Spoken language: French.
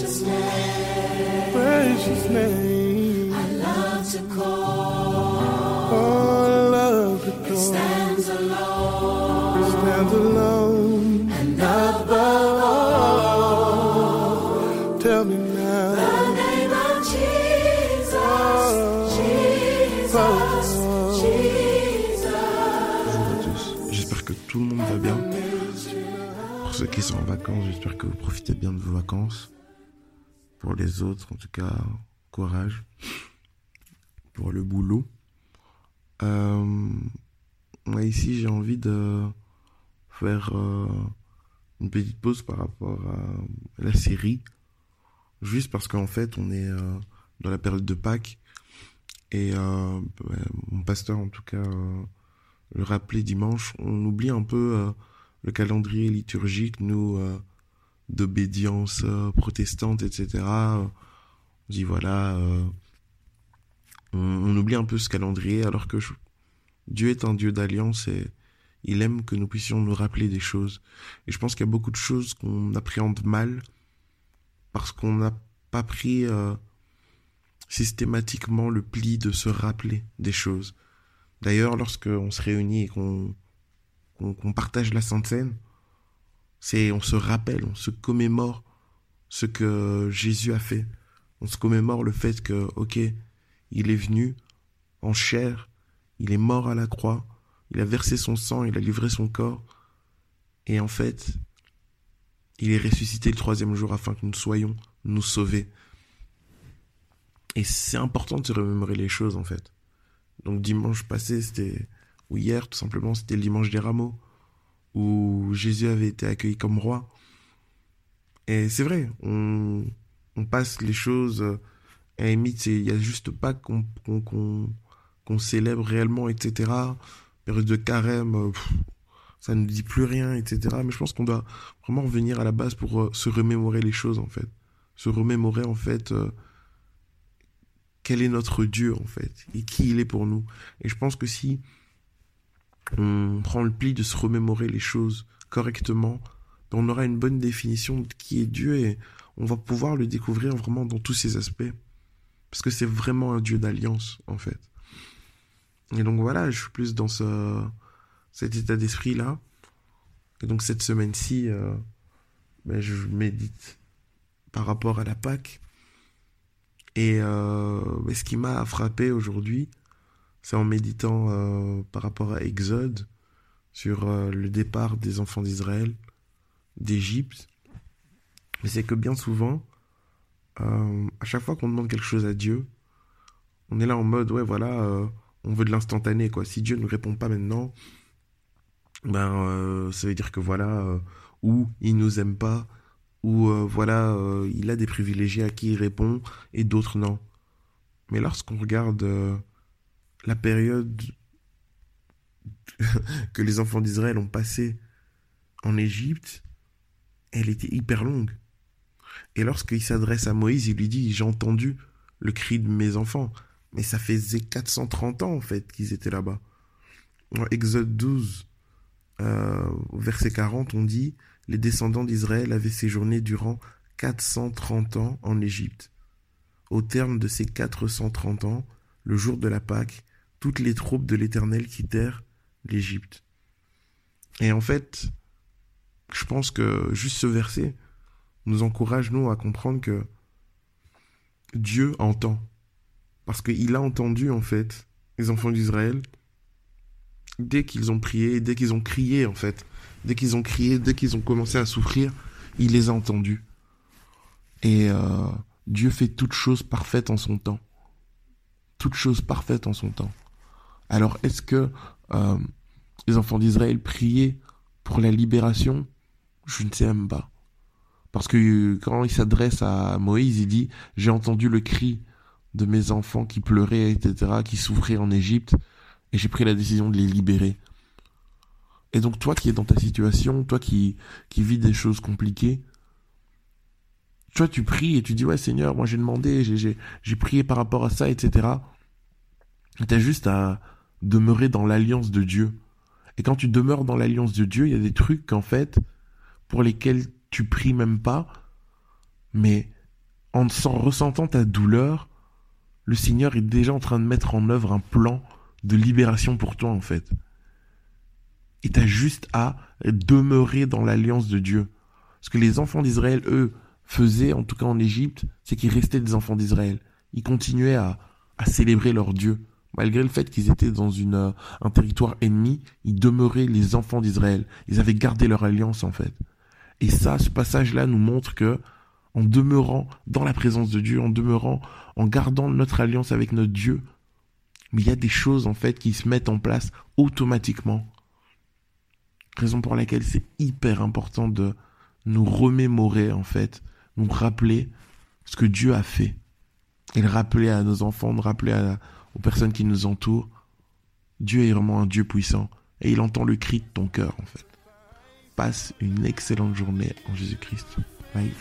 precious name. precious name. I love to call. Oh, I love to It call. stands alone. Stand alone. And above all, Tell me now. the name of Jesus. Jesus. Jesus. Bonjour à tous. J'espère que tout le monde va bien. Pour ceux qui sont en vacances, j'espère que vous profitez bien de vos vacances. Pour les autres, en tout cas, courage. Pour le boulot. Euh, ici, j'ai envie de faire euh, une petite pause par rapport à la série. Juste parce qu'en fait, on est euh, dans la période de Pâques. Et mon pasteur, en tout cas, le rappelait dimanche, on oublie un peu le calendrier liturgique, nous, d'obédience euh, protestante, etc. On dit voilà, euh, on, oublie un peu ce calendrier, alors que Dieu est un Dieu d'alliance et il aime que nous puissions nous rappeler des choses. Et je pense qu'il y a beaucoup de choses qu'on appréhende mal parce qu'on n'a pas pris euh, systématiquement le pli de se rappeler des choses. D'ailleurs, lorsqu'on se réunit et qu'on partage la Sainte Seine, c'est on se rappelle, on se commémore ce que Jésus a fait. On se commémore le fait que, ok, il est venu en chair, il est mort à la croix, il a versé son sang, il a livré son corps, et en fait, il est ressuscité le troisième jour afin que nous soyons nous sauvés. Et c'est important de se remémorer les choses, en fait. Donc dimanche passé, c'était ou hier tout simplement, c'était le dimanche des rameaux où Jésus avait été accueilli comme roi. Et c'est vrai, on, passe les choses à la limite, il y a juste pas qu'on qu'on qu'on célèbre réellement, etc. Période de carême, euh, ça ne dit plus rien, etc. Mais je pense qu'on doit vraiment revenir à la base pour euh, se remémorer les choses en fait, se remémorer en fait. euh, quel est notre Dieu en fait et qui il est pour nous. Et je pense que si on prend le pli de se remémorer les choses correctement, ben, on aura une bonne définition de qui est Dieu et on va pouvoir le découvrir vraiment dans tous ses aspects. Parce que c'est vraiment un Dieu d'alliance en fait. Et donc voilà, je suis plus dans ce, cet état d'esprit là. Et donc cette semaine-ci, euh, ben, je médite par rapport à la Pâque. Et euh, mais ce qui m'a frappé aujourd'hui, c'est en méditant euh, par rapport à Exode, sur euh, le départ des enfants d'Israël, d'Égypte. Mais c'est que bien souvent, euh, à chaque fois qu'on demande quelque chose à Dieu, on est là en mode, ouais, voilà, on veut de l'instantané, quoi. Si Dieu ne répond pas maintenant, ben, ça veut dire que voilà, ou il nous aime pas, ou voilà, il a des privilégiés à qui il répond et d'autres non. Mais lorsqu'on regarde la période que les enfants d'Israël ont passée en Égypte, elle était hyper longue. Et lorsqu'il s'adresse à Moïse, il lui dit J'ai entendu le cri de mes enfants. Mais ça faisait 430 ans en fait qu'ils étaient là-bas. Exode 12, euh, verset 40, on dit Les descendants d'Israël avaient séjourné durant 430 ans en Égypte. Au terme de ces 430 ans, le jour de la Pâque, toutes les troupes de l'Éternel quittèrent l'Égypte. Et en fait, je pense que juste ce verset nous encourage, nous, à comprendre que Dieu entend. Parce qu'il a entendu, en fait, les enfants d'Israël, dès qu'ils ont prié, dès qu'ils ont crié, en fait, dès qu'ils ont crié, dès qu'ils ont commencé à souffrir, il les a entendus. Et euh, Dieu fait toute chose parfaite en son temps. Toute chose parfaite en son temps. Alors, est-ce que euh, les enfants d'Israël priaient pour la libération? Je ne sais même pas. Parce que quand il s'adresse à Moïse, il dit J'ai entendu le cri de mes enfants qui pleuraient, etc., qui souffraient en Égypte, et j'ai pris la décision de les libérer. Et donc, toi qui es dans ta situation, toi qui, qui vis des choses compliquées, toi tu pries et tu dis Ouais, Seigneur, moi j'ai demandé, j'ai- prié par rapport à ça, etc. Tu as juste à demeurer dans l'alliance de Dieu. Et quand tu demeures dans l'alliance de Dieu, il y a des trucs qu'en fait, pour lesquels tu pries même pas, mais en s'en ressentant ta douleur, le Seigneur est déjà en train de mettre en œuvre un plan de libération pour toi en fait. Et t'as juste à demeurer dans l'alliance de Dieu. Ce que les enfants d'Israël, eux, faisaient, en tout cas en Égypte, c'est qu'ils restaient des enfants d'Israël. Ils continuaient à, à célébrer leur Dieu. Malgré le fait qu'ils étaient dans euh, un territoire ennemi, ils demeuraient les enfants d'Israël. Ils avaient gardé leur alliance en fait. Et ça, ce passage-là nous montre que, en demeurant dans la présence de Dieu, en demeurant, en gardant notre alliance avec notre Dieu, mais il y a des choses en fait qui se mettent en place automatiquement. Raison pour laquelle c'est hyper important de nous remémorer en fait, nous rappeler ce que Dieu a fait. Et le rappeler à nos enfants, de rappeler à, aux personnes qui nous entourent. Dieu est vraiment un Dieu puissant et il entend le cri de ton cœur en fait. Passe une excellente journée en Jésus-Christ. Bye.